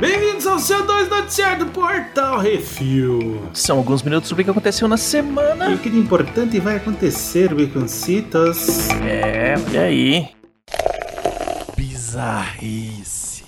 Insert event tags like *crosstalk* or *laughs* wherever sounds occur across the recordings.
Bem-vindos ao seu 2 Noticiário do Portal Refil. São alguns minutos sobre o que aconteceu na E semana. o que de importante vai acontecer, Baconcitos? É, olha aí. Bizarrice.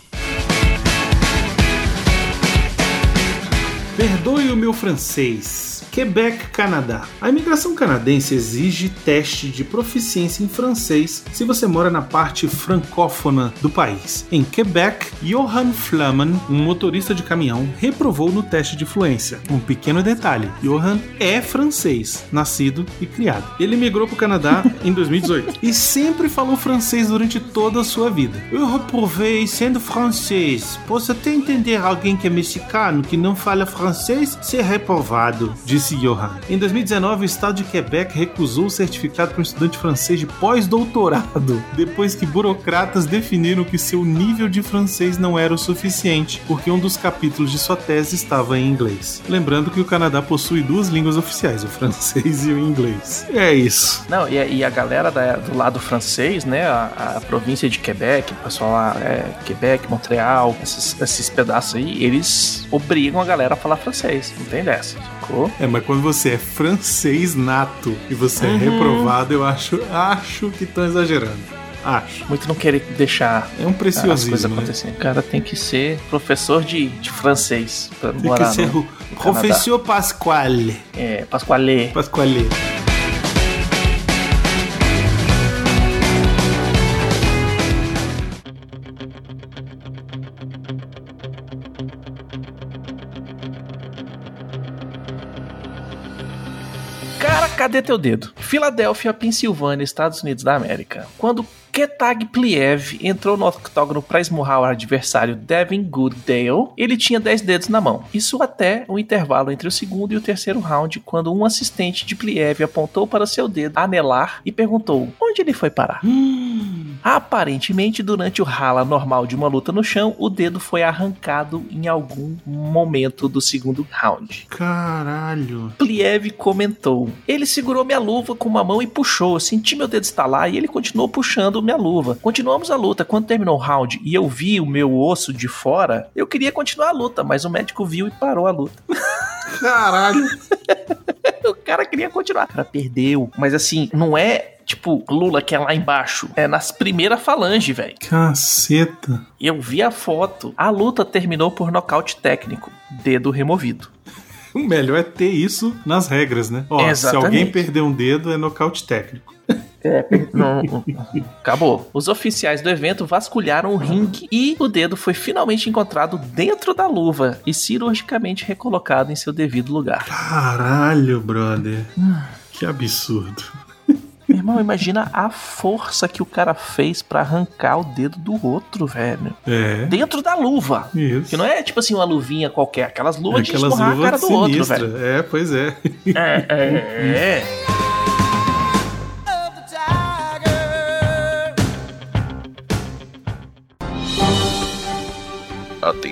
Perdoe o meu francês. Quebec, Canadá. A imigração canadense exige teste de proficiência em francês se você mora na parte francófona do país. Em Quebec, Johan Flaman, um motorista de caminhão, reprovou no teste de fluência. Um pequeno detalhe: Johan é francês, nascido e criado. Ele migrou para o Canadá *laughs* em 2018 e sempre falou francês durante toda a sua vida. Eu reprovei sendo francês. Posso até entender alguém que é mexicano que não fala francês ser reprovado, disse Johan. Em 2019, o estado de Quebec recusou o certificado para um estudante francês de pós-doutorado, depois que burocratas definiram que seu nível de francês não era o suficiente, porque um dos capítulos de sua tese estava em inglês. Lembrando que o Canadá possui duas línguas oficiais, o francês e o inglês. E é isso. Não, e, a- e a galera da- do lado francês, né? A, a província de Quebec, o pessoal lá, é, Quebec, Montreal, esses, esses pedaços aí, eles obrigam a galera a falar francês. Não tem dessa, sacou? É, mas quando você é francês nato e você Uhum. é reprovado, eu acho, acho que estão exagerando. Acho. Muito não querer deixar É um as coisas preciosismo, né? acontecerem. O cara tem que ser professor de, de francês pra Tem morar que ser no, o professor Pasquale. é, Pasquale. Pasquale. Cadê teu dedo? Filadélfia, Pensilvânia, Estados Unidos da América. Quando Ketag Pliev entrou no octógono para esmurrar o adversário Devin Goodale, ele tinha 10 dedos na mão. Isso até o intervalo entre o segundo e o terceiro round, quando um assistente de Pliev apontou para seu dedo anelar e perguntou onde ele foi parar. Aparentemente, durante o rala normal de uma luta no chão, o dedo foi arrancado em algum momento do segundo round. Caralho. Pliev comentou: Ele segurou minha luva com uma mão e puxou. Eu senti meu dedo estalar e ele continuou puxando minha luva. Continuamos a luta. Quando terminou o round e eu vi o meu osso de fora, eu queria continuar a luta, mas o médico viu e parou a luta. *laughs* Caralho. o cara queria continuar. O cara perdeu. Mas assim, não é tipo Lula que é lá embaixo. É nas primeiras falanges, velho. Caceta. Eu vi a foto. A luta terminou por nocaute técnico. Dedo removido. O melhor é ter isso nas regras, né? Ó, se Exatamente. alguém perder um dedo, é nocaute técnico. É, não, acabou. Os oficiais do evento vasculharam o ringue e o dedo foi finalmente encontrado dentro da luva e cirurgicamente recolocado em seu devido lugar. Caralho, brother. Que absurdo. Meu irmão, imagina a força que o cara fez pra arrancar o dedo do outro, velho. É. Dentro da luva. Isso. Que não é tipo assim uma luvinha qualquer, aquelas luvas de Aquelas esmurrar a cara luvas do outro, sinistras. velho. É, pois é. É, é, é. *laughs*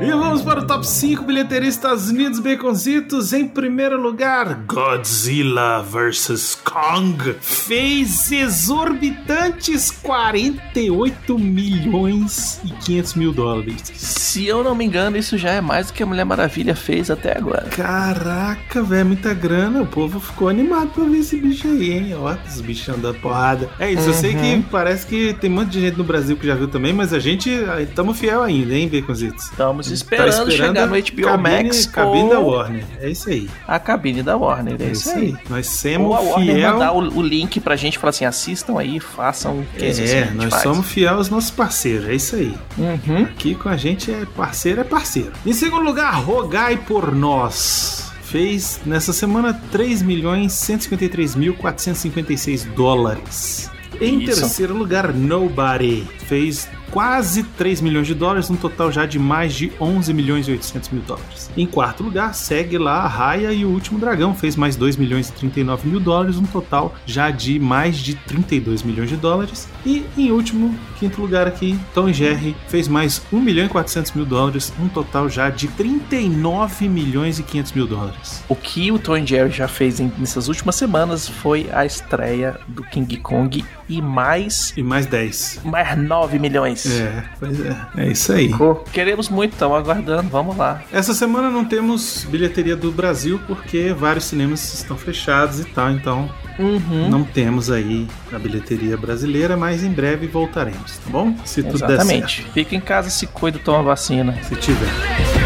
E vamos para o top 5 bilheteria Estados Unidos Baconzitos. Em primeiro lugar, Godzilla vs Kong fez exorbitantes 48 milhões e 500 mil dólares. Se eu não me engano, isso já é mais do que a Mulher Maravilha fez até agora. Caraca, velho, muita grana. O povo ficou animado pra ver esse bicho aí, hein? Ó, os bichos dando porrada. É isso, eu sei que parece que tem um monte de gente no Brasil que já viu também, mas a gente estamos fiel ainda, hein, Baconzitos? Estamos esperando, chegar no HBO Tá cabine, Max cabine ou da Warner. É isso aí. a cabine da Warner. É, É isso aí. aí. Nós Ou a somos Warner fiel. mandar o, o link pra gente falar assim: assistam aí, façam o que É, gente nós faz. somos fiel aos nossos parceiros, é isso aí. Uhum. Aqui com a gente é parceiro, é parceiro. Em segundo lugar, Rogai por Nós. Fez nessa semana 3 milhões 153 mil 456 dólares. Em Isso. terceiro lugar, Nobody. Fez quase 3 milhões de dólares, um total já de mais de 11 milhões e 800 mil dólares. Em quarto lugar, segue lá a Raya e o Último Dragão, fez mais 2 milhões e 39 mil dólares, um total já de mais de 32 milhões de dólares. E em último, quinto lugar aqui, Tom e Jerry fez mais 1 milhão e 400 mil dólares, um total já de 39 milhões e 500 mil dólares. O que o Tom Jerry já fez em, nessas últimas semanas foi a estreia do King Kong e mais. E mais 10. Mais 9 milhões. É, pois é. É isso aí. Queremos muito, estamos aguardando, vamos lá. Essa semana não temos bilheteria do Brasil porque vários cinemas estão fechados e tal, então Uhum. não temos aí a bilheteria brasileira, mas em breve voltaremos, tá bom? Se tudo der Exatamente. certo. Fica em casa, se cuida, toma vacina. Se tiver.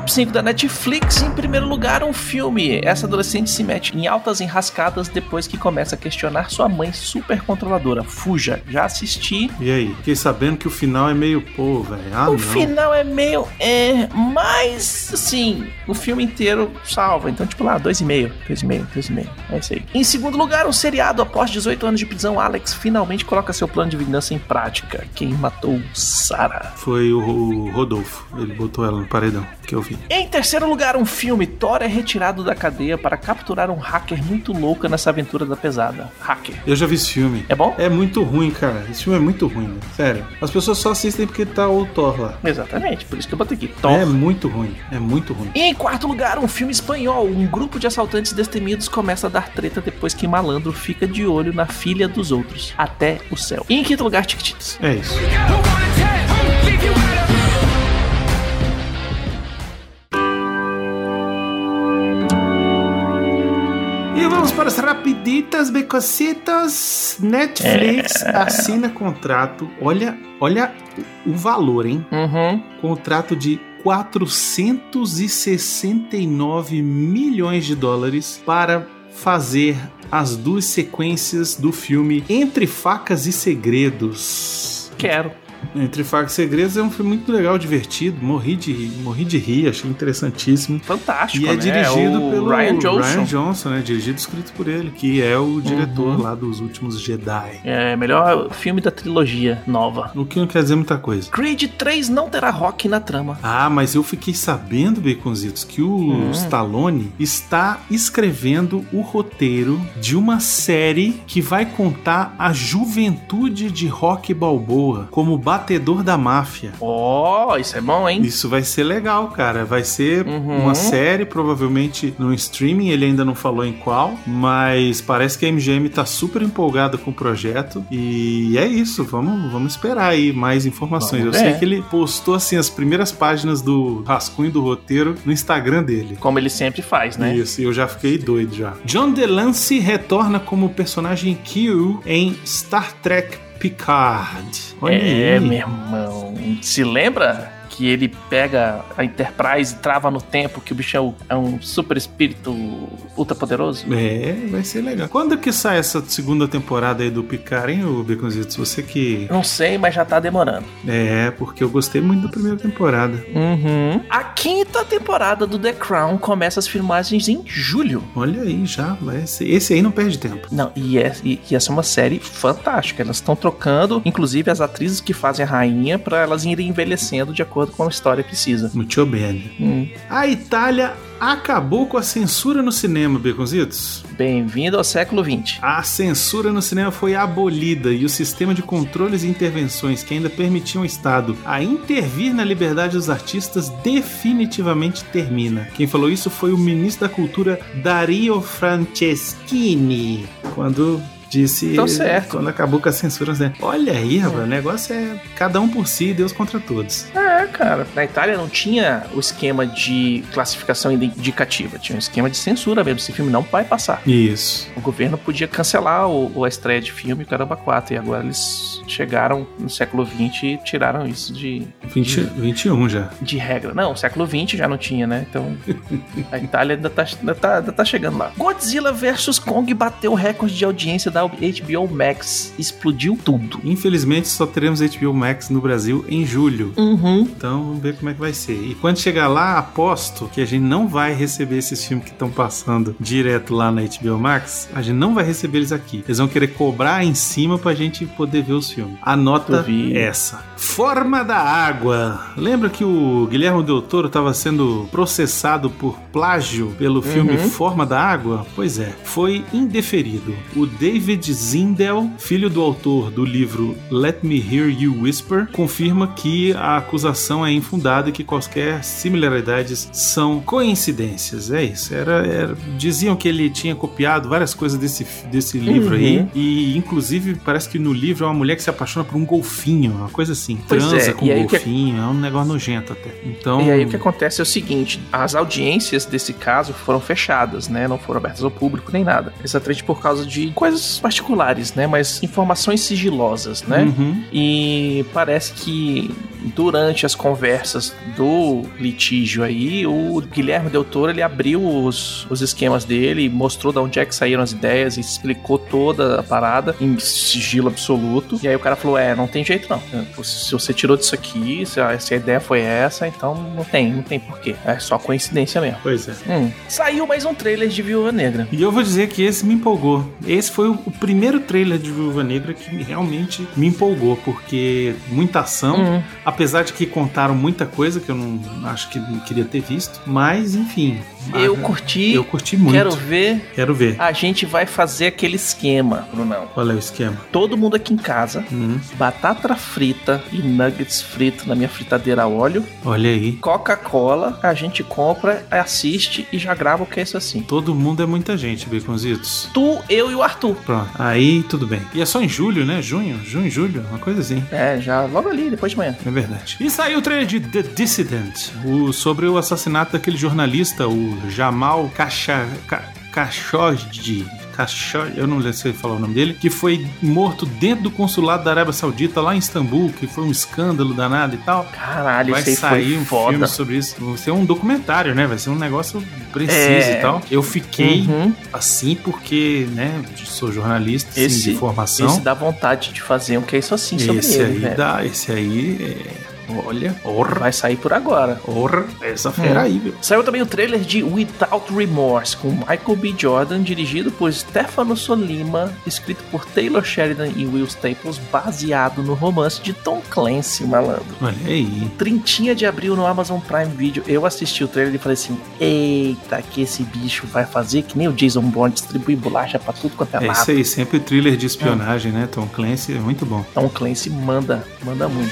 Top 5 da Netflix, em primeiro lugar, um filme. Essa adolescente se mete em altas enrascadas depois que começa a questionar sua mãe super controladora. Fuja, já assisti. E aí? Fiquei sabendo que o final é meio pô, velho. Ah, o não. final é meio. É, mas, assim, o filme inteiro salva. Então, tipo lá, 2,5, 2,5, 2,5. É isso aí. Em segundo lugar, um seriado. Após 18 anos de prisão, Alex finalmente coloca seu plano de vingança em prática. Quem matou Sarah? Foi o, o Rodolfo. Ele botou ela no paredão, que eu vi. Em terceiro lugar, um filme. Thor é retirado da cadeia para capturar um hacker muito louco nessa aventura da pesada. Hacker. Eu já vi esse filme. É bom? É muito ruim, cara. Esse filme é muito ruim, velho. Sério. As pessoas só assistem porque tá o Thor lá. Exatamente, por isso que eu botei aqui. Thor. É muito ruim. É muito ruim. E em quarto lugar, um filme espanhol. Um grupo de assaltantes destemidos começa a dar treta depois que malandro fica de olho na filha dos outros. Até o céu. E em quinto lugar, Tiquititas. É isso. Rapiditas, becocitas. Netflix assina contrato. Olha, olha o valor, hein? Uhum. Contrato de 469 milhões de dólares para fazer as duas sequências do filme Entre Facas e Segredos. Quero. Entre Facas e Segredos é um filme muito legal, divertido. Morri de, morri de rir, achei interessantíssimo. Fantástico, E é né? dirigido o pelo Ryan Johnson. Ryan Johnson, né? Dirigido e escrito por ele, que é o diretor Uhum. lá dos últimos Jedi. É, melhor filme da trilogia nova. O que não quer dizer muita coisa. Creed 3 não terá rock na trama. Ah, mas eu fiquei sabendo, Baconzitos, que o Hum. Stallone está escrevendo o roteiro de uma série que vai contar a juventude de Rock Balboa como batedor da máfia. Ó, isso é bom, hein? Isso vai ser legal, cara. Vai ser Uhum. uma série, provavelmente no streaming. Ele ainda não falou em qual, mas parece que a MGM tá super empolgada com o projeto. E é isso. Vamos, vamos esperar aí mais informações. Vamos Eu sei ver. que ele postou assim as primeiras páginas do rascunho do roteiro no Instagram dele. Como ele sempre faz, né? Isso, e eu já fiquei doido já. John DeLancey retorna como personagem Q em Star Trek Picard. Olha é, aí. meu irmão. Se lembra que ele pega a Enterprise e trava no tempo que o bicho é um super espírito ultra poderoso? É, vai ser legal. Quando que sai essa segunda temporada aí do Picard, hein, ô Beconzitos? Você que. Não sei, mas já tá demorando. É, porque eu gostei muito da primeira temporada. Uhum. A quinta temporada do The Crown começa as filmagens em julho. Olha aí, já. Vai ser... Esse aí não perde tempo. Não, e, é, e, e essa é uma série fantástica. Elas estão trocando, inclusive, as atrizes que fazem a rainha para elas irem envelhecendo de acordo com a história precisa. Muito bem. Hum. A Itália acabou com a censura no cinema, Beconzitos. Bem-vindo ao século XX. A censura no cinema foi abolida e o sistema de controles e intervenções que ainda permitiam o Estado a intervir na liberdade dos artistas definitivamente termina. Quem falou isso foi o ministro da Cultura Dario Franceschini, quando disse certo. quando acabou com a censura. Né? Olha aí, rapaz, o negócio é cada um por si Deus contra todos. É, cara. Na Itália não tinha o esquema de classificação indicativa, tinha um esquema de censura mesmo. Esse filme não vai passar. Isso. O governo podia cancelar o, o- a estreia de filme Caramba 4 e agora eles chegaram no século XX e tiraram isso de, 20, 21 já. de regra. Não, século XX já não tinha, né? Então a Itália ainda tá, ainda tá, ainda tá chegando lá. Godzilla vs Kong bateu o recorde de audiência da HBO Max. Explodiu tudo. Infelizmente só teremos HBO Max no Brasil em julho. Uhum. Então vamos ver como é que vai ser. E quando chegar lá, aposto que a gente não vai receber esses filmes que estão passando direto lá na HBO Max. A gente não vai receber eles aqui. Eles vão querer cobrar em cima pra gente poder ver os filmes. A nota Duvido. é essa. Forma da água. Lembra que o Guilherme Del Toro estava sendo processado por plágio pelo filme Uhum. Forma da Água? Pois é, foi indeferido. O David Zindel, filho do autor do livro Let Me Hear You Whisper, confirma que a acusação é infundada e que quaisquer similaridades são coincidências. É isso. Era, era- diziam que ele tinha copiado várias coisas desse, desse livro aí. Uhum. E, inclusive, parece que no livro é uma mulher que se apaixona por um golfinho, uma coisa assim. Pois Transa é, com um aí o que- golfinho. É um negócio nojento até. Então. E aí o que acontece é o seguinte: as audiências desse caso foram fechadas, né? Não foram abertas ao público nem nada. Exatamente por causa de coisas particulares, né? Mas informações sigilosas, né? Uhum. E parece que durante as conversas do litígio aí, o Guilherme Del Toro ele abriu os, os esquemas dele, mostrou de onde é que saíram as ideias e explicou toda a parada em sigilo absoluto. E aí o cara falou: É, não tem jeito não. Se você tirou disso aqui, se a, se a ideia foi essa, então não tem, não tem porquê. É só coincidência mesmo. Pois é. Hum. Saiu mais um trailer de Viúva Negra. E eu vou dizer que esse me empolgou. Esse foi o, primeiro trailer de Viúva Negra que me- realmente me empolgou, porque muita ação, Hum. Apesar de que contaram muita coisa que eu não acho que não queria ter visto, mas enfim. Eu curti, Eu curti muito. quero ver. Quero ver. A gente vai fazer aquele esquema, Brunão. Qual é o esquema? Todo mundo aqui em casa, Hum, batata frita e nuggets frito na minha fritadeira a óleo, olha aí. Coca-Cola, a gente compra, assiste e já grava o que é isso assim. Todo mundo é muita gente, Baconzitos. Tu, eu e o Arthur. Pronto. Aí tudo bem. E é só em julho, né? Junho? Junho, julho? Uma coisa assim. É, já logo ali, depois de manhã. É verdade. E saiu o trailer de The Dissident, o, sobre o assassinato daquele jornalista, o Jamal Ka- Khashoggi. Khashoggi, eu não sei falar o nome dele, que foi morto dentro do consulado da Arábia Saudita, lá em Istambul, que foi um escândalo danado e tal. Caralho, Vai sair um foda. filme sobre isso. Vai ser um documentário, né? Vai ser um negócio preciso É. e tal. Eu fiquei Uhum. assim porque, né, sou jornalista Esse- de formação. Esse dá vontade de fazer um que é isso assim sobre Esse ele, aí velho. dá, esse aí é. Olha, orra, Vai sair por agora. orra, essa fera Hum. aí, meu. Saiu também o trailer de Without Remorse, com Michael B. Jordan, dirigido por Stefano Solima, escrito por Taylor Sheridan e Will Staples, baseado no romance de Tom Clancy, malandro. Olha aí. Trintinha de abril no Amazon Prime Video. Eu assisti o trailer e falei assim: Eita, que esse bicho vai fazer que nem o Jason Bourne, distribuir bolacha pra tudo quanto é, É lado. isso aí, sempre thriller de espionagem, né? Tom Clancy é muito bom. Tom Clancy manda, manda muito.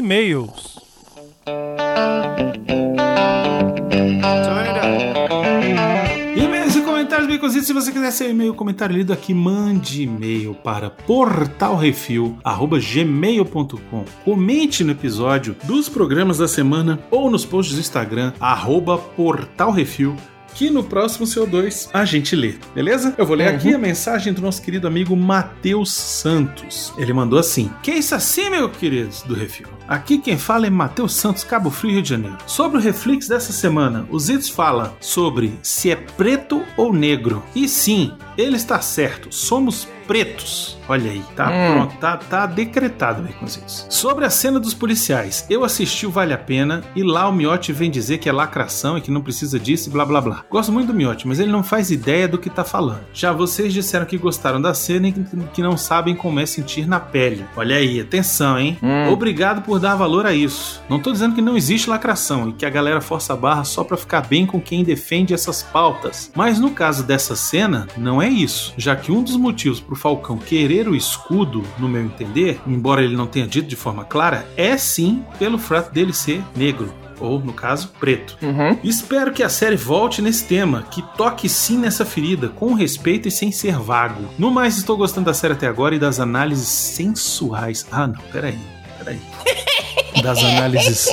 E-mails. E-mails e comentários, Baconzitos. Se você quiser ser e-mail, comentário lido aqui, mande e-mail para portalrefil.gmail.com. Comente no episódio dos programas da semana ou nos posts do Instagram, arroba portalrefil. Que no próximo CO2 a gente lê, beleza? Eu vou ler Uhum. aqui a mensagem do nosso querido amigo Matheus Santos. Ele mandou assim: Que isso assim, meu querido do Refil? Aqui quem fala é Matheus Santos, Cabo Frio, Rio de Janeiro. Sobre o Reflex dessa semana, o Zitos fala sobre se é preto ou negro. E sim, ele está certo, somos pretos. Olha aí, tá Hum. pronto, tá, tá decretado, Baconzitos. Sobre a cena dos policiais, eu assisti o Vale a Pena e lá o Miotti vem dizer que é lacração e que não precisa disso e blá blá blá. Gosto muito do Miotti, mas ele não faz ideia do que tá falando. Já vocês disseram que gostaram da cena e que- que não sabem como é sentir na pele. Olha aí, atenção, hein? Hum. Obrigado por dar valor a isso. Não tô dizendo que não existe lacração e que a galera força a barra só pra ficar bem com quem defende essas pautas. Mas no caso dessa cena, não é isso. Já que um dos motivos pro Falcão querer o escudo, no meu entender, embora ele não tenha dito de forma clara, é sim pelo fato dele ser negro. ou no caso, preto. Uhum. Espero que a série volte nesse tema, que toque sim nessa ferida, com respeito e sem ser vago. No mais, estou gostando da série até agora e das análises sensuais. Ah, não, peraí, peraí. *laughs* Das análises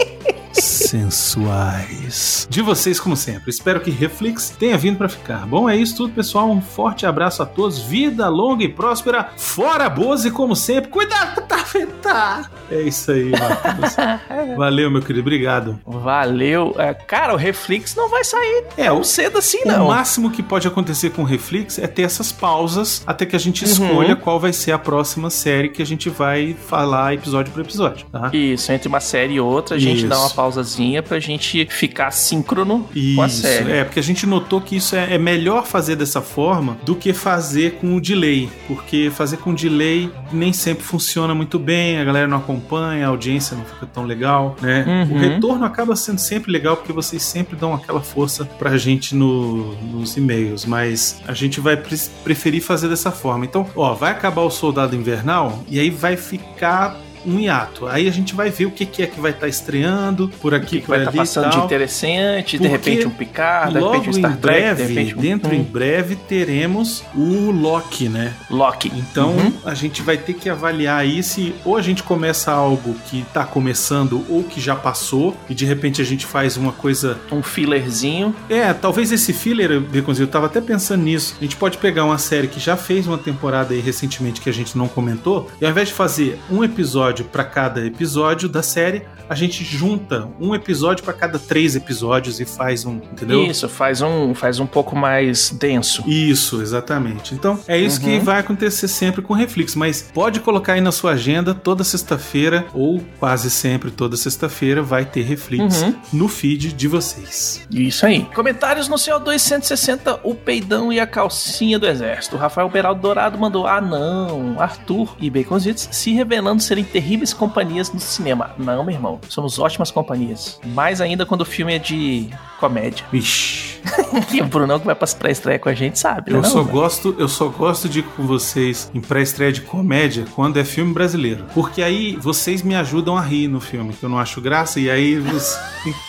sensuais de vocês, como sempre. Espero que Reflex tenha vindo pra ficar. Bom, é isso tudo, pessoal. Um forte abraço a todos. Vida longa e próspera. Fora Boze, como sempre. Cuidado pra tá afetar. É isso aí, Marcos. *laughs* Valeu, meu querido. Obrigado. Valeu. É, cara, o Reflex não vai sair É, tão o- cedo assim, O não. máximo que pode acontecer com o Reflex é ter essas pausas até que a gente Uhum. escolha qual vai ser a próxima série que a gente vai falar episódio por episódio, tá? Isso, entre uma série e outra, a gente Isso. dá uma pausazinha pra gente ficar síncrono com a Isso, série. é, porque a gente notou que isso é, é melhor fazer dessa forma do que fazer com o delay, porque fazer com delay nem sempre funciona muito bem, a galera não acompanha, a audiência não fica tão legal, né? Uhum. O retorno acaba sendo sempre legal porque vocês sempre dão aquela força pra gente no- nos e-mails, mas a gente vai pre- preferir fazer dessa forma. Então, ó, vai acabar o Soldado Invernal e aí vai ficar um hiato. Aí a gente vai ver o que, que é que vai estar estreando por O aqui, que, que por vai estar e passando de interessante, de Porque repente um Picard, de Logo repente um Star em Trek, breve, de repente um dentro em breve, teremos o Loki, né? Loki. Então Uhum. a gente vai ter que avaliar aí se ou a gente começa algo que tá começando ou que já passou e de repente a gente faz uma coisa. Um fillerzinho. É, talvez esse filler, Beconzinho, eu tava até pensando nisso. A gente pode pegar uma série que já fez uma temporada aí recentemente que a gente não comentou e ao invés de fazer um episódio pra cada episódio da série, a gente junta um episódio pra cada três episódios e faz um, entendeu? Isso, faz um, faz um pouco mais denso. Isso, exatamente. Então, é isso que Uhum. vai acontecer sempre com o Reflex, mas pode colocar aí na sua agenda toda sexta-feira, ou quase sempre toda sexta-feira, vai ter Reflex Uhum. no feed de vocês. Isso aí. Comentários no CO2 160, o peidão e a calcinha do exército. O Rafael Beraldo Dourado mandou: Ah, não. Arthur e Baconzitos se revelando serem terríveis companhias no cinema. Não, meu irmão. Somos ótimas companhias. Mais ainda quando o filme é de comédia. Vixe, *laughs* E o Brunão que vai pra pré-estreia com a gente sabe, né? eu não, só velho? gosto, eu só gosto de ir com vocês em pré-estreia de comédia quando é filme brasileiro. Porque aí vocês me ajudam a rir no filme, que eu não acho graça, e aí você.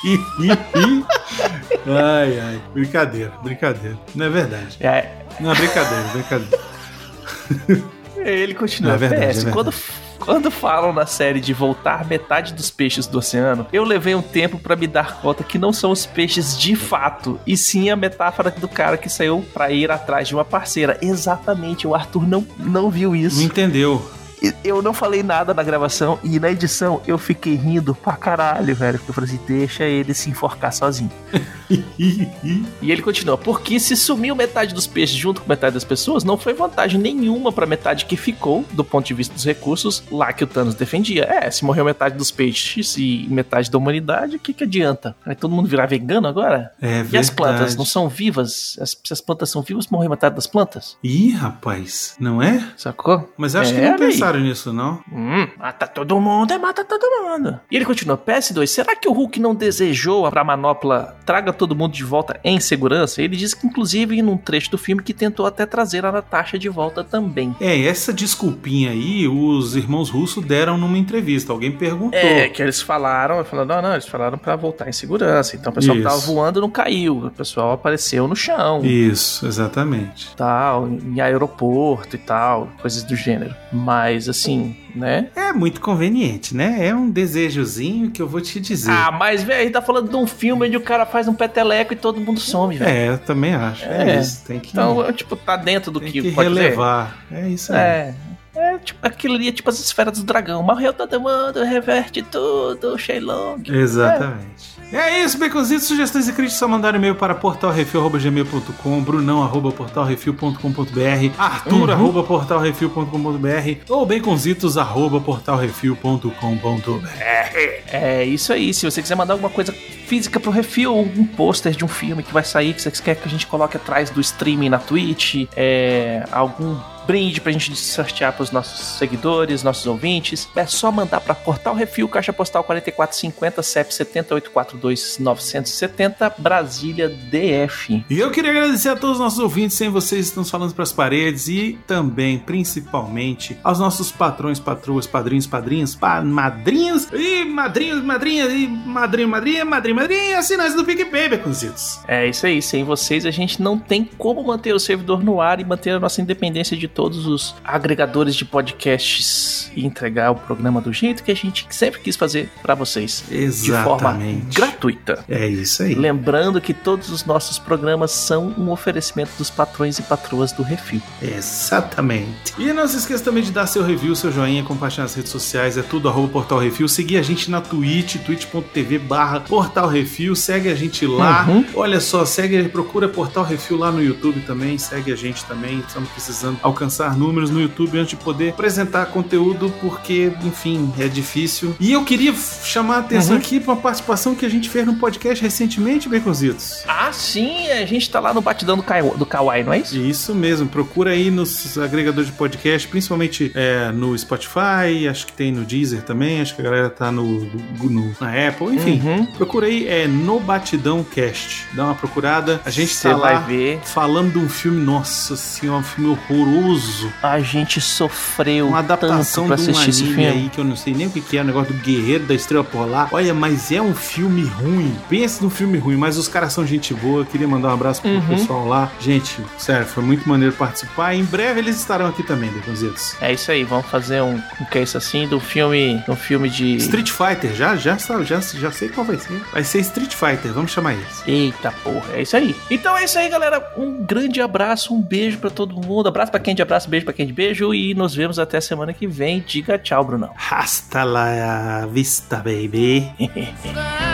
*laughs* ai, ai. Brincadeira, brincadeira. Não é verdade. É, Não é brincadeira, brincadeira. ele continua. É verdade, PS, é verdade. quando, quando falam na série de voltar metade dos peixes do oceano, eu levei um tempo pra me dar conta que não são os peixes de fato, e sim a metáfora do cara que saiu pra ir atrás de uma parceira. Exatamente, o Arthur não, não viu Não isso. entendeu. E Eu não falei nada na gravação e na edição eu fiquei rindo pra caralho, velho. Porque eu falei assim, deixa ele se enforcar sozinho. *laughs* *laughs* E ele continua, porque se sumiu metade dos peixes junto com metade das pessoas, não foi vantagem nenhuma pra metade que ficou, do ponto de vista dos recursos, lá que o Thanos defendia. É, se morreu metade dos peixes e metade da humanidade, o que que adianta? Vai todo mundo virar vegano agora? É E as plantas verdade. não são vivas? As- se as plantas são vivas, morreu metade das plantas? Ih, rapaz, não é? Sacou? Mas acho que É, não olha aí. pensaram nisso, não. Hum, mata todo mundo, é mata todo mundo. E ele continua, PS2, será que o Hulk não desejou pra manopla traga todo mundo de volta em segurança? Ele diz que, inclusive, num trecho do filme, que tentou até trazer a Natasha de volta também. É, essa desculpinha aí, os irmãos russos deram numa entrevista. Alguém perguntou. É, que eles falaram, falando, não, não, eles falaram pra voltar em segurança. Então o pessoal que tava Isso. voando não caiu, o pessoal apareceu no chão. Isso, exatamente. Tal, em aeroporto e tal, coisas do gênero. Mas assim, né? É muito conveniente, né? É um desejozinho que eu vou te dizer. Ah, mas velho, a gente tá falando de um filme onde o cara faz um peteleco e todo mundo some, velho. é, eu também acho. É, É. isso. Tem que, Então, tipo, tá dentro do tem que, que pode relevar. É isso aí. É. É, tipo, aquilo ali é tipo as esferas do dragão. Morreu todo mundo, reverte tudo, Shenlong. Exatamente. É isso, Baconzitos. Sugestões e críticas só mandar e-mail para portalrefil.gmail.com, brunão arroba portalrefil.com.br, arthur Uhum. ou baconzitos arroba portalrefil.com.br. É isso aí. Se você quiser mandar alguma coisa física pro refil, um pôster de um filme que vai sair, que você quer que a gente coloque atrás do streaming na Twitch, é, algum brinde pra gente sortear pros nossos seguidores, nossos ouvintes. É só mandar pra Portal Refil, Caixa Postal 4450, CEP 70842-970, Brasília DF. E eu queria agradecer a todos os nossos ouvintes, sem vocês estamos falando pras paredes e também, principalmente, aos nossos patrões, patroas, padrinhos, padrinhas, pa madrinhas e madrinhos, madrinhas e madrinho, madrinha, madrinho, madrinha, assinantes do PicPay, Beconzitos. É isso aí, sem vocês a gente não tem como manter o servidor no ar e manter a nossa independência de todos os agregadores de podcasts e entregar o programa do jeito que a gente sempre quis fazer pra vocês. De forma Exatamente. gratuita. É isso aí. Lembrando que todos os nossos programas são um oferecimento dos patrões e patroas do Refil. Exatamente. E não se esqueça também de dar seu review, seu joinha, compartilhar nas redes sociais, é tudo arroba Portal Refil. Seguir a gente na Twitch, twitch.tv barra Portal Refil. Segue a gente lá. Uhum. Olha só, segue, procura Portal Refil lá no YouTube também. Segue a gente também. Estamos precisando alcançar números no YouTube antes de poder apresentar conteúdo, porque, enfim, é difícil. E eu queria chamar a atenção Uhum. aqui para uma participação que a gente fez no podcast recentemente, Baconzitos. Ah, sim, a gente tá lá no batidão do, Kai- do Kawaii, não é isso? Isso mesmo, procura aí nos agregadores de podcast, principalmente é, no Spotify, acho que tem no Deezer também, acho que a galera tá no, no- na Apple, enfim. Uhum. Procura aí, é No Batidão Cast. Dá uma procurada. A gente Você tá vai lá ver. falando de um filme, nossa senhora, um filme horroroso. A gente sofreu Uma adaptação tanto pra de um assistir esse anime filme. aí que eu não sei nem o que, que é, o negócio do Guerreiro da Estrela Polar. Olha, mas é um filme ruim. Pensa num filme ruim, mas os caras são gente boa. Queria mandar um abraço pro Uhum. pessoal lá. Gente, sério, foi muito maneiro participar. Em breve eles estarão aqui também, Deconzitos. É isso aí, vamos fazer um, um case assim do filme, um filme de Street Fighter, já, já, sabe, já, já sei qual vai ser. Vai ser Street Fighter, vamos chamar eles. Eita porra, é isso aí. Então é isso aí, galera. Um grande abraço, um beijo pra todo mundo. Abraço pra quem de abraço, beijo pra quem de beijo. E nos vemos até semana que vem. Diga tchau, Brunão. Hasta la vista, baby. *laughs*